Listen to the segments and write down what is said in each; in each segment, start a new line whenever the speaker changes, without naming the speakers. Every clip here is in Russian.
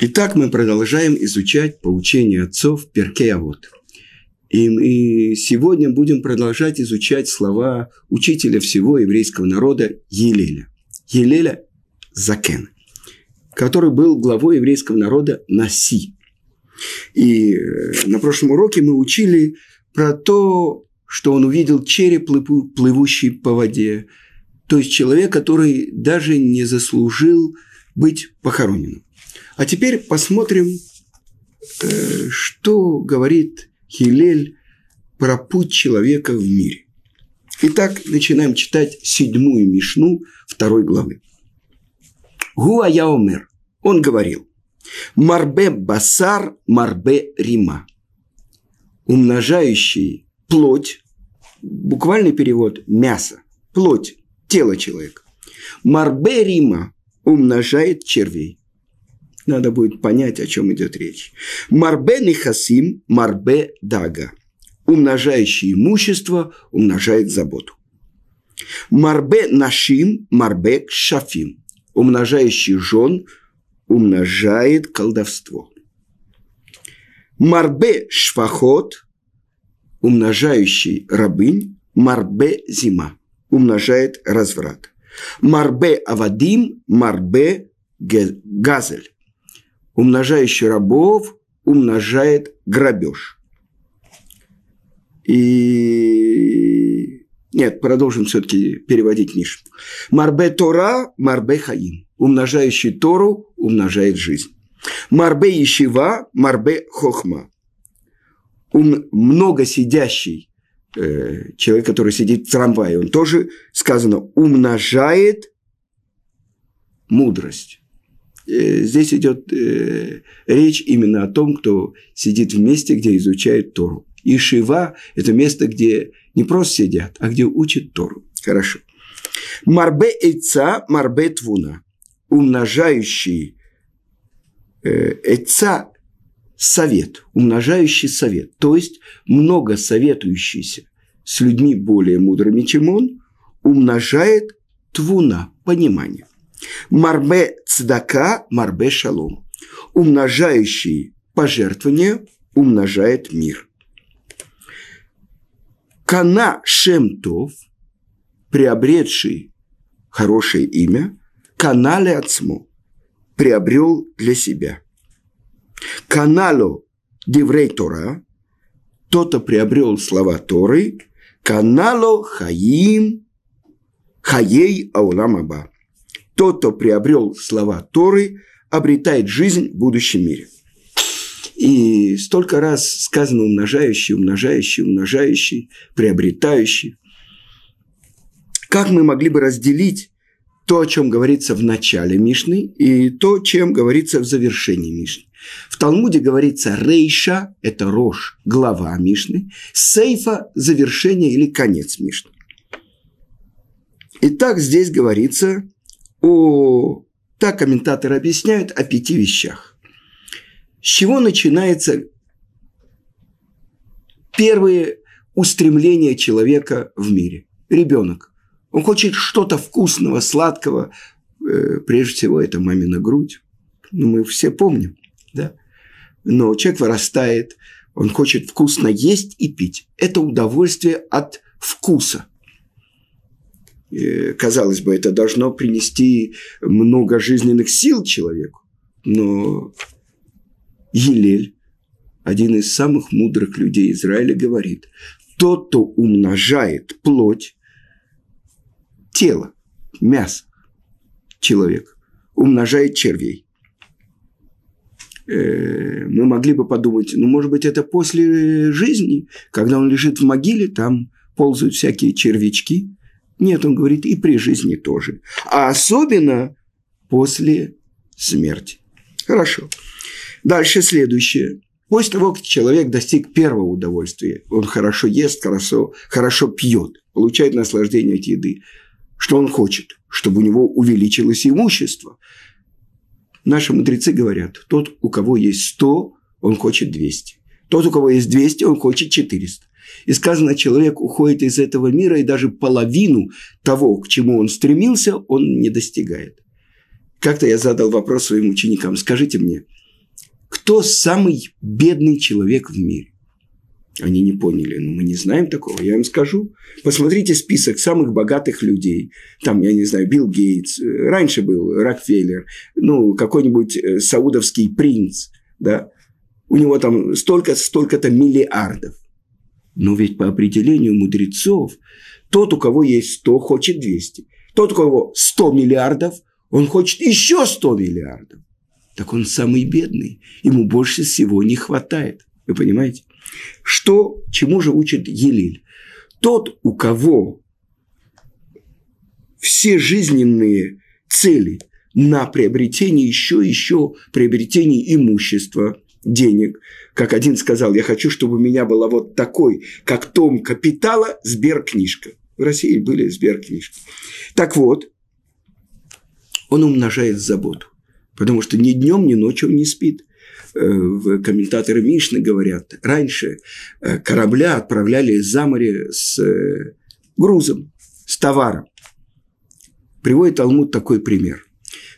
Итак, мы продолжаем изучать поучение отцов Перкеавод. И мы сегодня будем продолжать изучать слова учителя всего еврейского народа Елеля. Елеля Закен, который был главой еврейского народа Наси. И э, на прошлом уроке мы учили про то, что он увидел череп, плывущий по воде. То есть человек, который даже не заслужил быть похороненным. А теперь посмотрим, э, что говорит Хилель про путь человека в мире. Итак, начинаем читать седьмую Мишну второй главы. Гуа Яомер, он говорил, Марбе Басар, Марбе Рима, умножающий плоть, буквальный перевод – мясо, плоть, тело человека. Марбе Рима умножает червей. Надо будет понять, о чем идет речь. Марбе нехасим, марбе дага. Умножающий имущество умножает заботу. Марбе нашим, марбе шафим. Умножающий жен умножает колдовство. Марбе швахот, умножающий рабынь, марбе зима, умножает разврат. Марбе авадим, марбе газель, умножающий рабов умножает грабеж. И нет, продолжим все-таки переводить Миш. Марбе Тора, Марбе Хаим. Умножающий Тору умножает жизнь. Марбе Ешива, Марбе Хохма. Ум, много сидящий э, человек, который сидит в трамвае, он тоже, сказано, умножает мудрость. Э, здесь идет э, речь именно о том, кто сидит в месте, где изучает Тору. И Шива – это место, где не просто сидят, а где учат Тору. Хорошо. Марбе Эйца, Марбе Твуна. Умножающий э, Эйца – совет, умножающий совет. То есть, много советующийся с людьми более мудрыми, чем он, умножает Твуна – понимание. Марбе цдака, марбе шалом. Умножающий пожертвование умножает мир. Кана Шемтов, приобретший хорошее имя, канале отцму, приобрел для себя. Канало Деврей Тора, кто-то приобрел слова Торы, канало Хаим, Хаей Ауламаба тот, кто приобрел слова Торы, обретает жизнь в будущем мире. И столько раз сказано умножающий, умножающий, умножающий, приобретающий. Как мы могли бы разделить то, о чем говорится в начале Мишны, и то, чем говорится в завершении Мишны? В Талмуде говорится рейша – это рожь, глава Мишны, сейфа – завершение или конец Мишны. Итак, здесь говорится о... Так комментаторы объясняют о пяти вещах. С чего начинается первые устремления человека в мире? Ребенок. Он хочет что-то вкусного, сладкого. Э, прежде всего, это мамина грудь. Ну, мы все помним, да? Но человек вырастает, он хочет вкусно есть и пить. Это удовольствие от вкуса – казалось бы, это должно принести много жизненных сил человеку. Но Елель, один из самых мудрых людей Израиля, говорит, тот, кто умножает плоть, тело, мясо человека, умножает червей. Э, мы могли бы подумать, ну, может быть, это после жизни, когда он лежит в могиле, там ползают всякие червячки – нет, он говорит, и при жизни тоже. А особенно после смерти. Хорошо. Дальше следующее. После того, как человек достиг первого удовольствия, он хорошо ест, хорошо, хорошо пьет, получает наслаждение от еды. Что он хочет? Чтобы у него увеличилось имущество. Наши мудрецы говорят, тот, у кого есть 100, он хочет 200. Тот, у кого есть 200, он хочет 400. И сказано, человек уходит из этого мира, и даже половину того, к чему он стремился, он не достигает. Как-то я задал вопрос своим ученикам. Скажите мне, кто самый бедный человек в мире? Они не поняли. Ну, мы не знаем такого. Я им скажу. Посмотрите список самых богатых людей. Там, я не знаю, Билл Гейтс. Раньше был Рокфеллер. Ну, какой-нибудь э, саудовский принц. Да? У него там столько, столько-то миллиардов. Но ведь по определению мудрецов, тот, у кого есть 100, хочет 200. Тот, у кого 100 миллиардов, он хочет еще 100 миллиардов. Так он самый бедный. Ему больше всего не хватает. Вы понимаете? Что, чему же учит Елиль? Тот, у кого все жизненные цели на приобретение еще, еще приобретение имущества, денег. Как один сказал, я хочу, чтобы у меня была вот такой, как том капитала, сберкнижка. В России были сберкнижки. Так вот, он умножает заботу. Потому что ни днем, ни ночью он не спит. Э, комментаторы Мишны говорят, раньше э, корабля отправляли за море с э, грузом, с товаром. Приводит Талмуд такой пример.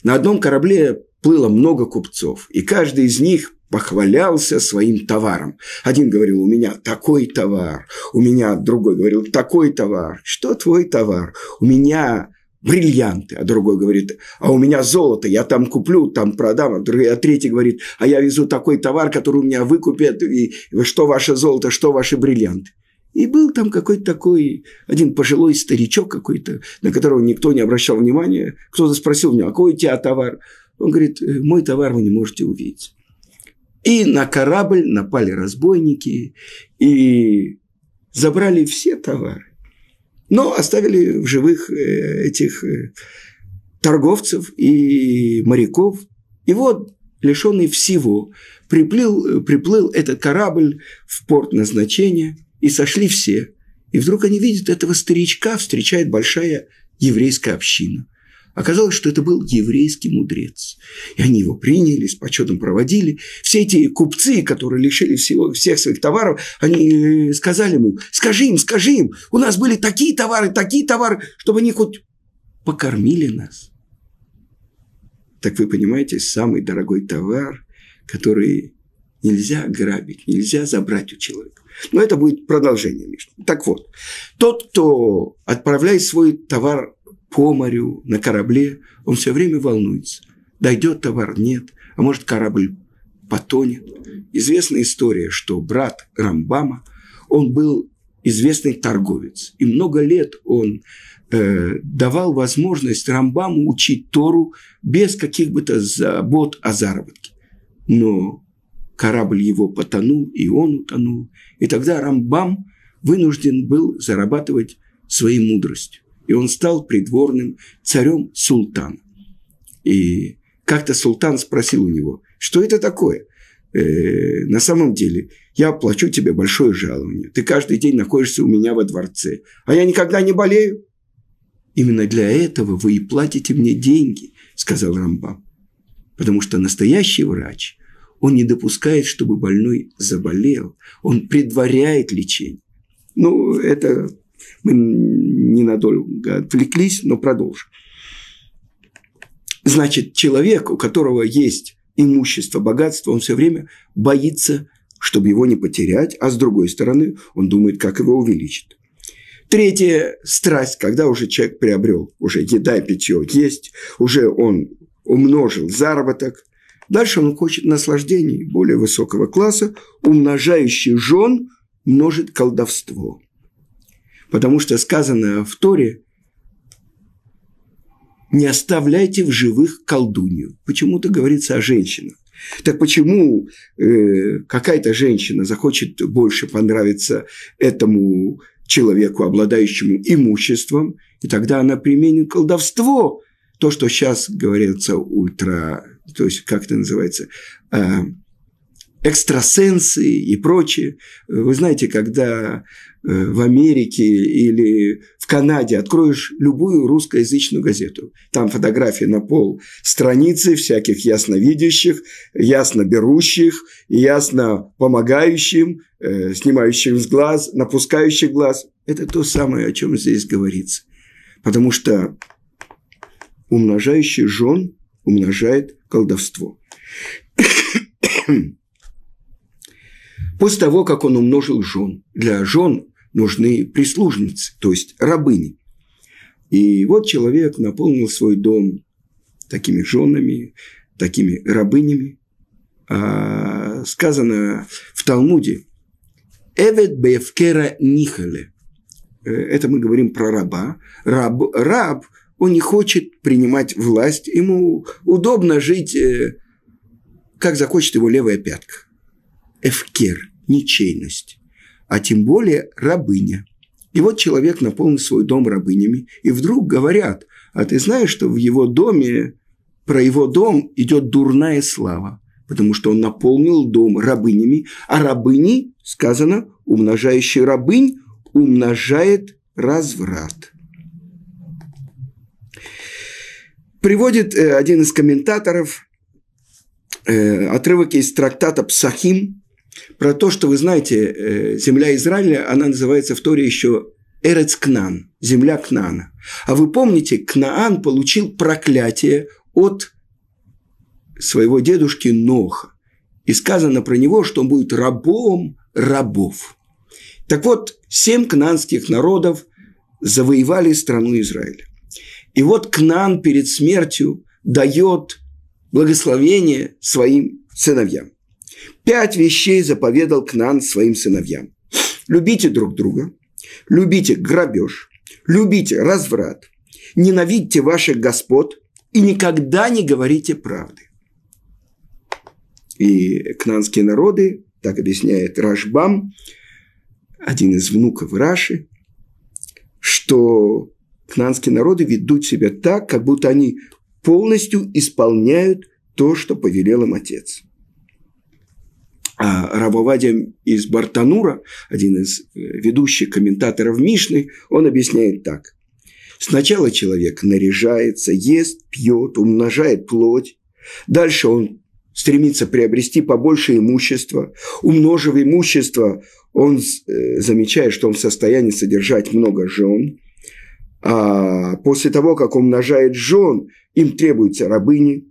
На одном корабле плыло много купцов, и каждый из них похвалялся своим товаром. Один говорил, у меня такой товар, у меня другой говорил, такой товар. Что твой товар? У меня бриллианты, а другой говорит, а у меня золото, я там куплю, там продам, а, а третий говорит, а я везу такой товар, который у меня выкупят, и что ваше золото, что ваши бриллианты. И был там какой-то такой, один пожилой старичок какой-то, на которого никто не обращал внимания. Кто-то спросил меня, а какой у тебя товар? Он говорит, «Э, мой товар вы не можете увидеть. И на корабль напали разбойники и забрали все товары. Но оставили в живых э, этих э, торговцев и моряков. И вот, лишенный всего, приплыл, приплыл этот корабль в порт назначения, и сошли все. И вдруг они видят этого старичка, встречает большая еврейская община. Оказалось, что это был еврейский мудрец. И они его приняли, с почетом проводили. Все эти купцы, которые лишили всего, всех своих товаров, они э, сказали ему, скажи им, скажи им, у нас были такие товары, такие товары, чтобы они хоть покормили нас. Так вы понимаете, самый дорогой товар, который нельзя грабить, нельзя забрать у человека. Но это будет продолжение, Миша. Так вот, тот, кто отправляет свой товар по морю, на корабле, он все время волнуется. Дойдет товар, нет, а может корабль потонет. Известная история, что брат Рамбама, он был известный торговец. И много лет он э, давал возможность Рамбаму учить Тору без каких бы то забот о заработке. Но корабль его потонул, и он утонул. И тогда Рамбам вынужден был зарабатывать своей мудростью и он стал придворным царем султана. И как-то султан спросил у него, что это такое? Э, на самом деле, я плачу тебе большое жалование. Ты каждый день находишься у меня во дворце, а я никогда не болею. Именно для этого вы и платите мне деньги, сказал Рамбам. Потому что настоящий врач, он не допускает, чтобы больной заболел, он предваряет лечение. Ну, это мы ненадолго отвлеклись, но продолжим. Значит, человек, у которого есть имущество, богатство, он все время боится, чтобы его не потерять, а с другой стороны, он думает, как его увеличить. Третья страсть, когда уже человек приобрел, уже еда и питье есть, уже он умножил заработок, дальше он хочет наслаждений более высокого класса, умножающий жен множит колдовство. Потому что сказано в Торе, не оставляйте в живых колдунью. Почему-то говорится о женщинах. Так почему э, какая-то женщина захочет больше понравиться этому человеку, обладающему имуществом, и тогда она применит колдовство. То, что сейчас говорится ультра, то есть как это называется, э, экстрасенсы и прочее. Вы знаете, когда э, в Америке или в Канаде откроешь любую русскоязычную газету, там фотографии на пол страницы всяких ясновидящих, ясно берущих, ясно помогающим, э, снимающих с глаз, напускающих глаз. Это то самое, о чем здесь говорится. Потому что умножающий жен умножает колдовство. После того, как он умножил жен, для жен нужны прислужницы, то есть рабыни. И вот человек наполнил свой дом такими женами, такими рабынями. А сказано в Талмуде «Эвет бевкера нихале». Э, это мы говорим про раба. Раб, раб, он не хочет принимать власть, ему удобно жить, э, как захочет его левая пятка. Эвкер, ничейность. А тем более рабыня. И вот человек наполнил свой дом рабынями, и вдруг говорят, а ты знаешь, что в его доме, про его дом идет дурная слава, потому что он наполнил дом рабынями, а рабыни, сказано, умножающий рабынь, умножает разврат. Приводит э, один из комментаторов э, отрывок из трактата Псахим про то, что вы знаете, э, земля Израиля, она называется в Торе еще Эрец Кнан, земля Кнана. А вы помните, Кнаан получил проклятие от своего дедушки Ноха. И сказано про него, что он будет рабом рабов. Так вот, семь кнанских народов завоевали страну Израиля. И вот Кнан перед смертью дает благословение своим сыновьям. Пять вещей заповедал Кнан своим сыновьям. Любите друг друга, любите грабеж, любите разврат, ненавидьте ваших господ и никогда не говорите правды. И кнанские народы, так объясняет Рашбам, один из внуков Раши, что кнанские народы ведут себя так, как будто они полностью исполняют то, что повелел им отец. А Рабовадия из Бартанура, один из э, ведущих комментаторов Мишны, он объясняет так. Сначала человек наряжается, ест, пьет, умножает плоть. Дальше он стремится приобрести побольше имущества. Умножив имущество, он э, замечает, что он в состоянии содержать много жен. А после того, как он умножает жен, им требуются рабыни.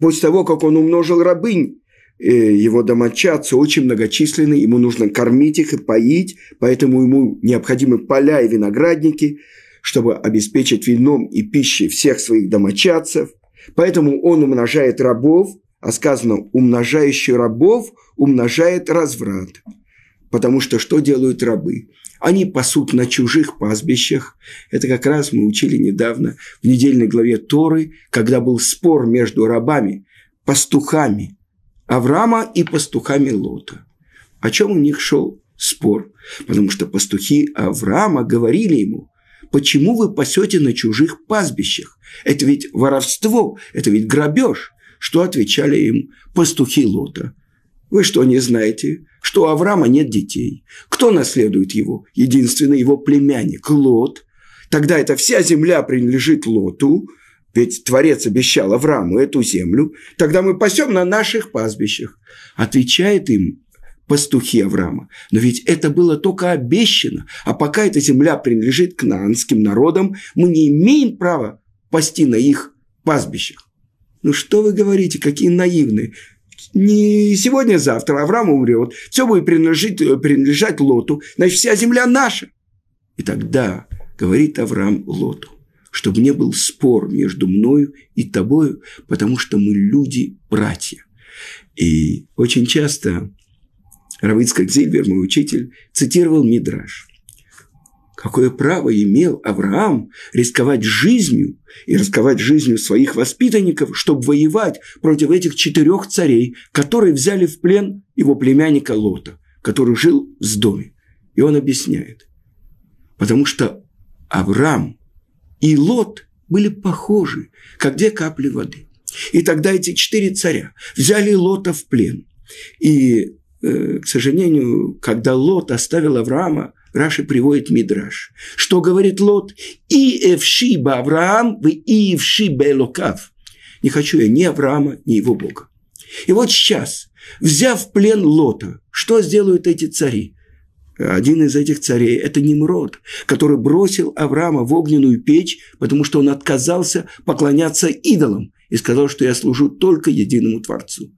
После того, как он умножил рабынь, его домочадцы очень многочисленны, ему нужно кормить их и поить, поэтому ему необходимы поля и виноградники, чтобы обеспечить вином и пищей всех своих домочадцев. Поэтому он умножает рабов, а сказано, умножающий рабов умножает разврат. Потому что что делают рабы? Они пасут на чужих пастбищах. Это как раз мы учили недавно в недельной главе Торы, когда был спор между рабами, пастухами – Авраама и пастухами Лота. О чем у них шел спор? Потому что пастухи Авраама говорили ему, почему вы пасете на чужих пастбищах? Это ведь воровство, это ведь грабеж. Что отвечали им пастухи Лота? Вы что, не знаете, что у Авраама нет детей? Кто наследует его? Единственный его племянник Лот. Тогда эта вся земля принадлежит Лоту, ведь Творец обещал Аврааму эту землю, тогда мы пасем на наших пастбищах. Отвечает им пастухи Авраама. Но ведь это было только обещано. А пока эта земля принадлежит к наанским народам, мы не имеем права пасти на их пастбищах. Ну что вы говорите, какие наивные. Не сегодня, завтра Авраам умрет, все будет принадлежать, принадлежать Лоту, значит, вся земля наша. И тогда говорит Авраам Лоту, чтобы не был спор между мною и тобою, потому что мы люди-братья. И очень часто Равицкак Зильбер, мой учитель, цитировал Мидраш. Какое право имел Авраам рисковать жизнью и рисковать жизнью своих воспитанников, чтобы воевать против этих четырех царей, которые взяли в плен его племянника Лота, который жил в доме. И он объясняет. Потому что Авраам и Лот были похожи, как две капли воды. И тогда эти четыре царя взяли Лота в плен. И, э, к сожалению, когда Лот оставил Авраама, Раши приводит Мидраш. Что говорит Лот? «И эвшиба Авраам, вы и эвшиба Элокав». Не хочу я ни Авраама, ни его Бога. И вот сейчас, взяв плен Лота, что сделают эти цари? Один из этих царей – это Немрод, который бросил Авраама в огненную печь, потому что он отказался поклоняться идолам. и сказал, что я служу только единому Творцу.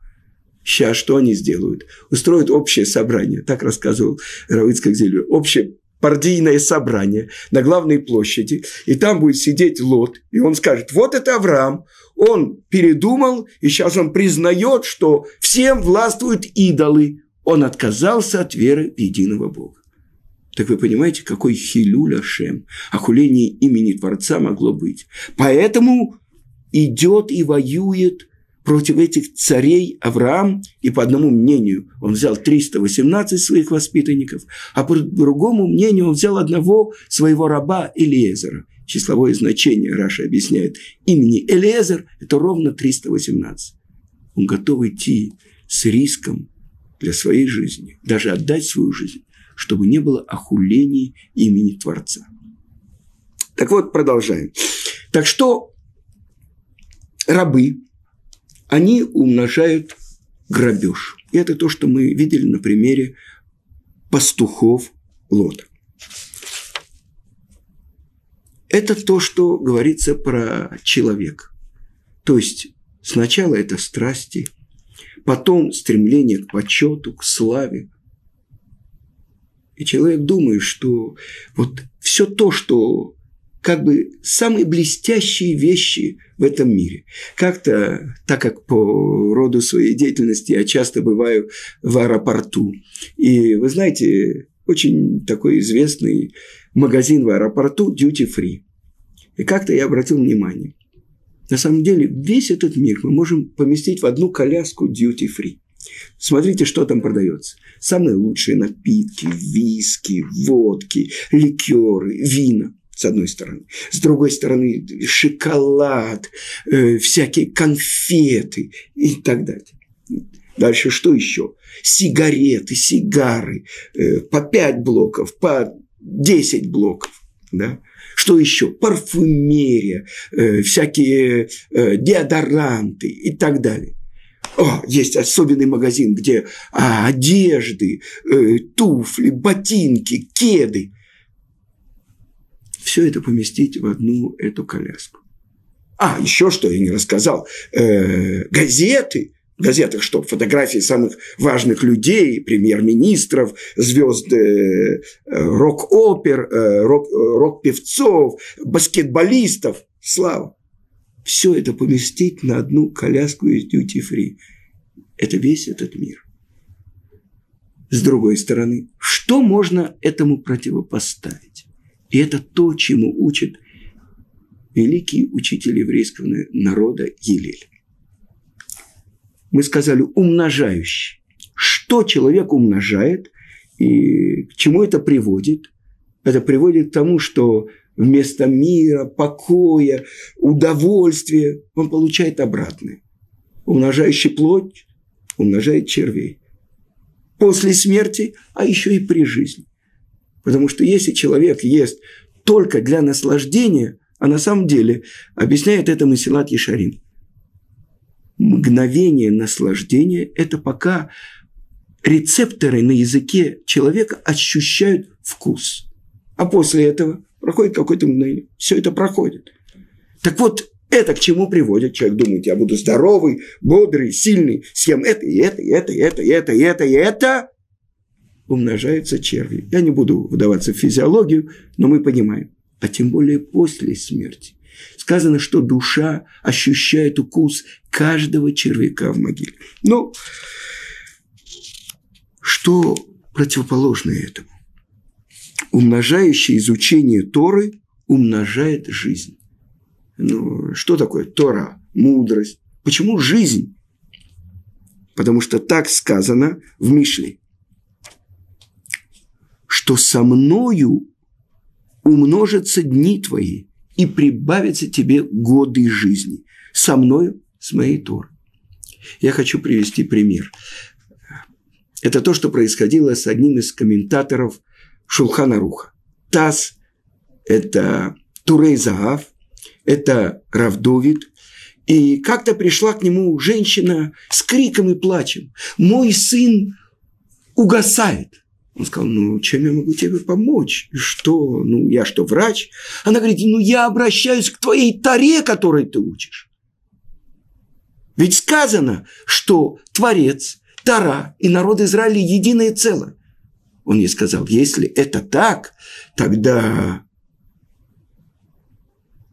Сейчас что они сделают? Устроят общее собрание, так рассказывал Равыцкак Зелю, общее партийное собрание на главной площади, и там будет сидеть Лот, и он скажет, вот это Авраам, он передумал, и сейчас он признает, что всем властвуют идолы. Он отказался от веры в единого Бога. Так вы понимаете, какой хилюль Ашем, охуление имени Творца могло быть. Поэтому идет и воюет против этих царей Авраам, и по одному мнению он взял 318 своих воспитанников, а по другому мнению он взял одного своего раба Элиезера. Числовое значение, Раша объясняет, имени Элиезер – это ровно 318. Он готов идти с риском для своей жизни, даже отдать свою жизнь, чтобы не было охулений имени Творца. Так вот, продолжаем. Так что рабы, они умножают грабеж. И это то, что мы видели на примере пастухов Лота. Это то, что говорится про человека. То есть сначала это страсти, потом стремление к почету, к славе. И человек думает, что вот все то, что как бы самые блестящие вещи в этом мире. Как-то, так как по роду своей деятельности я часто бываю в аэропорту. И вы знаете, очень такой известный магазин в аэропорту Duty Free. И как-то я обратил внимание. На самом деле, весь этот мир мы можем поместить в одну коляску Free. Смотрите, что там продается. Самые лучшие напитки, виски, водки, ликеры, вина – с одной стороны. С другой стороны, шоколад, э, всякие конфеты и так далее. Дальше что еще? Сигареты, сигары, э, по 5 блоков, по 10 блоков. Да? Что еще? Парфюмерия, э, всякие э, деодоранты и так далее. О, есть особенный магазин, где а, одежды, э, туфли, ботинки, кеды – все это поместить в одну эту коляску. А, еще что я не рассказал. Э, газеты. Газетах что? Фотографии самых важных людей, премьер-министров, звезд э, рок-опер, э, рок, рок-певцов, баскетболистов. Слава. Все это поместить на одну коляску из free. Это весь этот мир. С другой стороны, что можно этому противопоставить? И это то, чему учит великий учитель еврейского народа Елель. Мы сказали умножающий. Что человек умножает и к чему это приводит? Это приводит к тому, что вместо мира, покоя, удовольствия он получает обратное. Умножающий плоть умножает червей. После смерти, а еще и при жизни. Потому что если человек ест только для наслаждения, а на самом деле объясняет это Масилат Ешарим. Мгновение наслаждения – это пока рецепторы на языке человека ощущают вкус. А после этого проходит какое-то мгновение. Все это проходит. Так вот, это к чему приводит? Человек думает, я буду здоровый, бодрый, сильный, съем это, и это, и это, и это, и это, и это, и это умножаются черви. Я не буду вдаваться в физиологию, но мы понимаем. А тем более после смерти. Сказано, что душа ощущает укус каждого червяка в могиле. Ну, что противоположное этому? Умножающее изучение Торы умножает жизнь. Ну, что такое Тора? Мудрость. Почему жизнь? Потому что так сказано в Мишле что со мною умножатся дни твои и прибавятся тебе годы жизни. Со мною, с моей Торой. Я хочу привести пример. Это то, что происходило с одним из комментаторов Шулхана Руха. Таз – это Турей Загав, это Равдовид. И как-то пришла к нему женщина с криком и плачем. «Мой сын угасает». Он сказал, ну, чем я могу тебе помочь? Что, ну, я что, врач? Она говорит, ну, я обращаюсь к твоей таре, которой ты учишь. Ведь сказано, что Творец, Тара и народ Израиля единое целое. Он ей сказал, если это так, тогда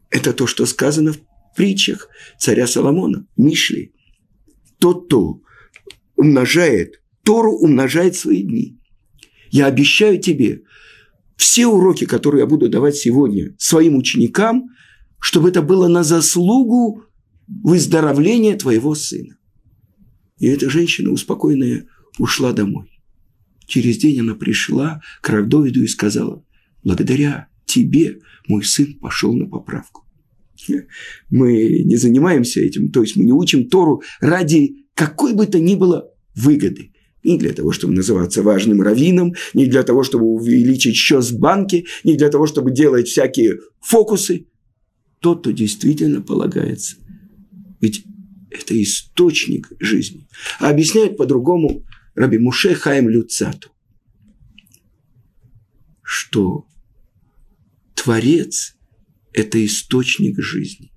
это то, что сказано в притчах царя Соломона, Мишли. Тот, кто умножает Тору, умножает свои дни. Я обещаю тебе, все уроки, которые я буду давать сегодня своим ученикам, чтобы это было на заслугу выздоровления твоего сына. И эта женщина, успокоенная, ушла домой. Через день она пришла к Равдовиду и сказала, благодаря тебе мой сын пошел на поправку. Мы не занимаемся этим, то есть мы не учим Тору ради какой бы то ни было выгоды. Не для того, чтобы называться важным раввином, не для того, чтобы увеличить счет в банке, не для того, чтобы делать всякие фокусы. Тот, кто действительно полагается. Ведь это источник жизни. А объясняют по-другому Раби Муше Хаим Люцату, что Творец – это источник жизни,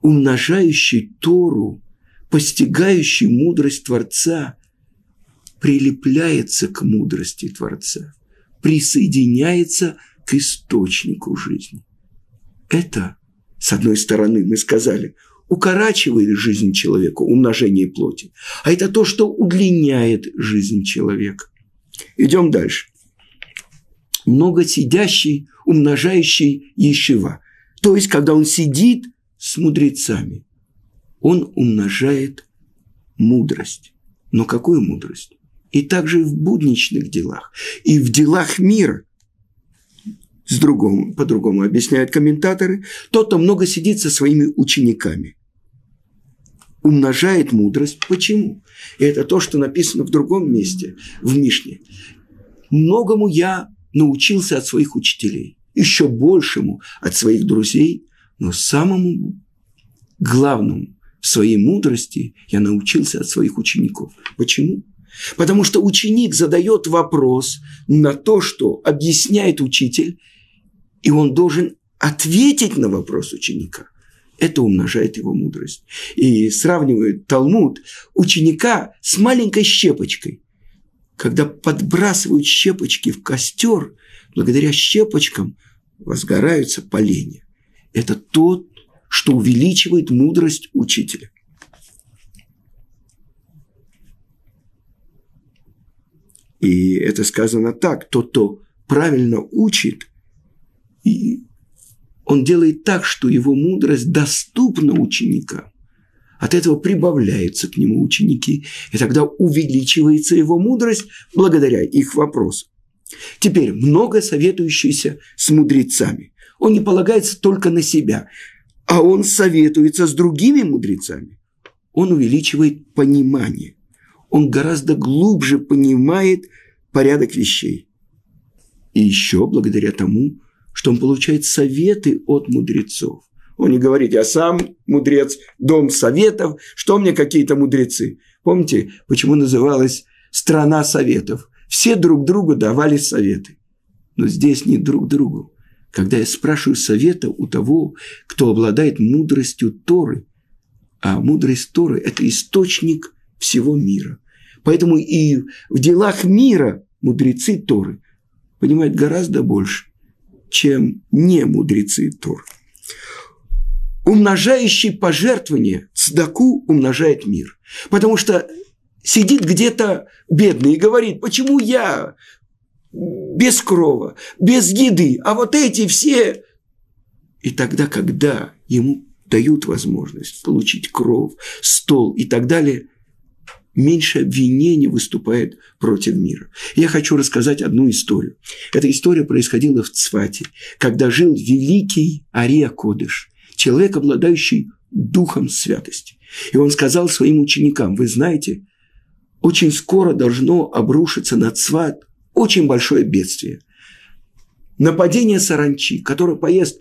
умножающий Тору, постигающий мудрость Творца, прилепляется к мудрости Творца, присоединяется к источнику жизни. Это, с одной стороны, мы сказали, укорачивает жизнь человека, умножение плоти, а это то, что удлиняет жизнь человека. Идем дальше. Много сидящий, умножающий ешива. То есть, когда он сидит с мудрецами, он умножает мудрость. Но какую мудрость? И также в будничных делах, и в делах мира. С другом, по-другому объясняют комментаторы, тот, кто много сидит со своими учениками умножает мудрость. Почему? И это то, что написано в другом месте, в Мишне. Многому я научился от своих учителей, еще большему от своих друзей, но самому главному в своей мудрости я научился от своих учеников. Почему? Потому что ученик задает вопрос на то, что объясняет учитель, и он должен ответить на вопрос ученика – это умножает его мудрость. И сравнивают Талмуд ученика с маленькой щепочкой. Когда подбрасывают щепочки в костер, благодаря щепочкам возгораются поленья. Это тот, что увеличивает мудрость учителя. И это сказано так, тот, кто правильно учит, и он делает так, что его мудрость доступна ученикам. От этого прибавляются к нему ученики, и тогда увеличивается его мудрость благодаря их вопросам. Теперь много советующийся с мудрецами. Он не полагается только на себя, а он советуется с другими мудрецами. Он увеличивает понимание. Он гораздо глубже понимает порядок вещей. И еще благодаря тому, что он получает советы от мудрецов. Он не говорит, я сам мудрец, дом советов, что мне какие-то мудрецы. Помните, почему называлась страна советов? Все друг другу давали советы. Но здесь не друг другу. Когда я спрашиваю совета у того, кто обладает мудростью Торы, а мудрость Торы – это источник всего мира. Поэтому и в делах мира мудрецы Торы понимают гораздо больше, чем не мудрецы Тор. Умножающий пожертвование, цдаку умножает мир. Потому что сидит где-то бедный и говорит, почему я без крова, без еды, а вот эти все... И тогда, когда ему дают возможность получить кров, стол и так далее – меньше обвинений выступает против мира. Я хочу рассказать одну историю. Эта история происходила в Цвате, когда жил великий Ария Кодыш, человек, обладающий духом святости. И он сказал своим ученикам, вы знаете, очень скоро должно обрушиться на Цват очень большое бедствие. Нападение саранчи, которое поест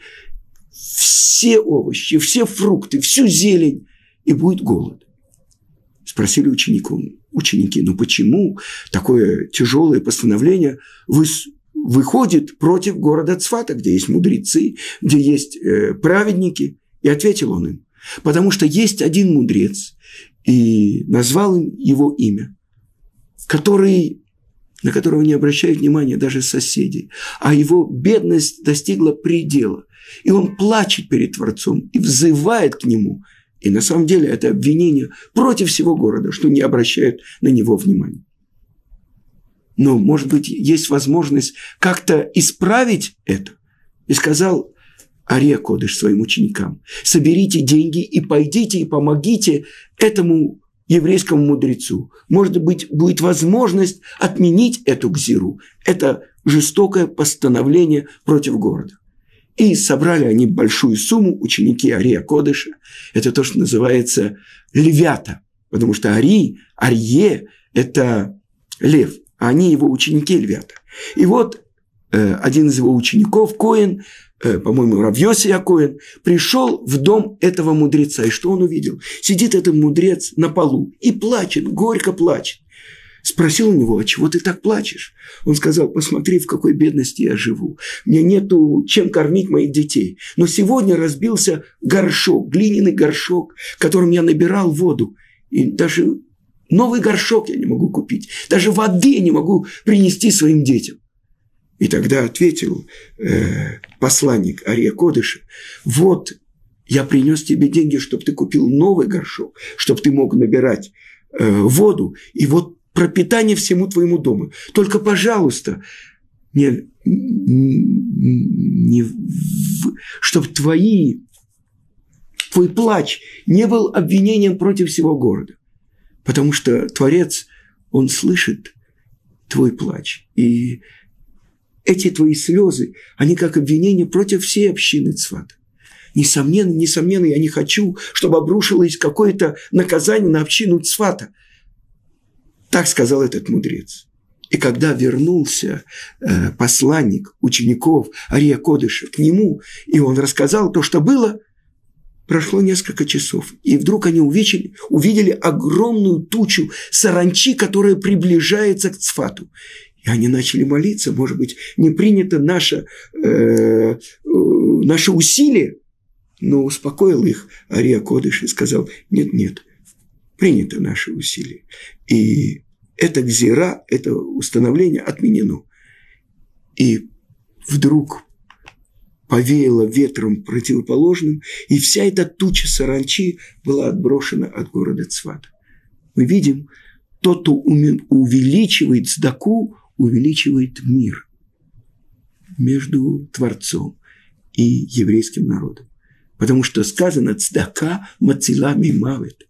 все овощи, все фрукты, всю зелень, и будет голод. Спросили ученику, ученики, ну почему такое тяжелое постановление вы, выходит против города Цфата, где есть мудрецы, где есть э, праведники? И ответил он им, Потому что есть один мудрец, и назвал им его имя, который, на которого не обращают внимания даже соседи, а его бедность достигла предела. И он плачет перед Творцом и взывает к нему. И на самом деле это обвинение против всего города, что не обращают на него внимания. Но, может быть, есть возможность как-то исправить это. И сказал Ария Кодыш своим ученикам, соберите деньги и пойдите и помогите этому еврейскому мудрецу. Может быть, будет возможность отменить эту гзиру. Это жестокое постановление против города. И собрали они большую сумму, ученики Ария Кодыша. Это то, что называется левята. Потому что Ари, Арье – это лев, а они его ученики львята. И вот э, один из его учеников, Коин, Э, по-моему, Равьоси Коэн, пришел в дом этого мудреца. И что он увидел? Сидит этот мудрец на полу и плачет, горько плачет. Спросил у него, а чего ты так плачешь? Он сказал, посмотри, в какой бедности я живу. Мне нету чем кормить моих детей. Но сегодня разбился горшок, глиняный горшок, которым я набирал воду. И даже новый горшок я не могу купить. Даже воды я не могу принести своим детям. И тогда ответил э, посланник Ария Кодыша, вот я принес тебе деньги, чтобы ты купил новый горшок, чтобы ты мог набирать э, воду, и вот пропитание всему твоему дому. Только, пожалуйста, не, не, чтобы твои, твой плач не был обвинением против всего города. Потому что Творец, Он слышит твой плач. И эти твои слезы, они как обвинение против всей общины Цвата. Несомненно, несомненно, я не хочу, чтобы обрушилось какое-то наказание на общину Цвата. Так сказал этот мудрец. И когда вернулся э, посланник учеников Ария Кодыша к нему, и он рассказал то, что было, прошло несколько часов, и вдруг они увидели, увидели огромную тучу саранчи, которая приближается к Цфату. И они начали молиться, может быть, не принято наше, э, э, наше усилие, но успокоил их Ария Кодыш и сказал, нет, нет, принято наше усилие. И это гзира, это установление отменено. И вдруг повеяло ветром противоположным, и вся эта туча саранчи была отброшена от города Цвата. Мы видим, тот, кто увеличивает сдаку, увеличивает мир между Творцом и еврейским народом. Потому что сказано «цдака мацила мимавет».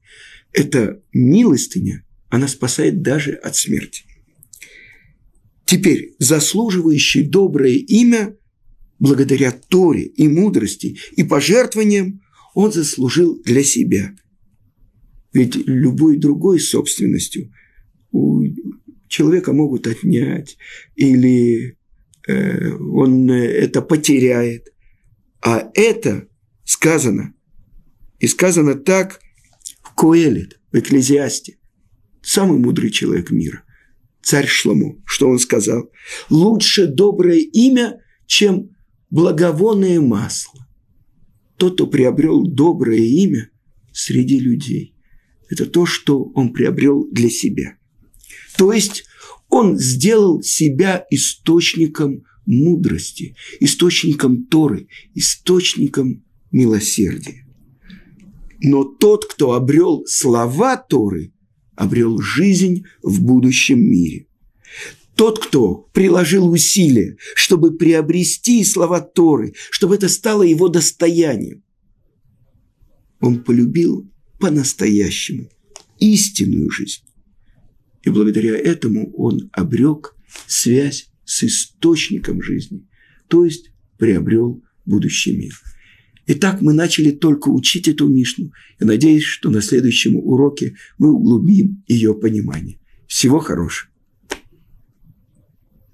Это милостыня, она спасает даже от смерти. Теперь, заслуживающий доброе имя, благодаря Торе и мудрости и пожертвованиям, он заслужил для себя. Ведь любой другой собственностью у человека могут отнять, или э, он это потеряет. А это сказано, и сказано так в Коэлит, в Экклезиасте, самый мудрый человек мира, царь Шлому, что он сказал? Лучше доброе имя, чем благовонное масло. Тот, кто приобрел доброе имя среди людей, это то, что он приобрел для себя. То есть он сделал себя источником мудрости, источником Торы, источником милосердия. Но тот, кто обрел слова Торы, обрел жизнь в будущем мире. Тот, кто приложил усилия, чтобы приобрести слова Торы, чтобы это стало его достоянием, он полюбил по-настоящему истинную жизнь. И благодаря этому он обрек связь с источником жизни, то есть приобрел будущий мир. Итак, мы начали только учить эту Мишну. Я надеюсь, что на следующем уроке мы углубим ее понимание. Всего хорошего.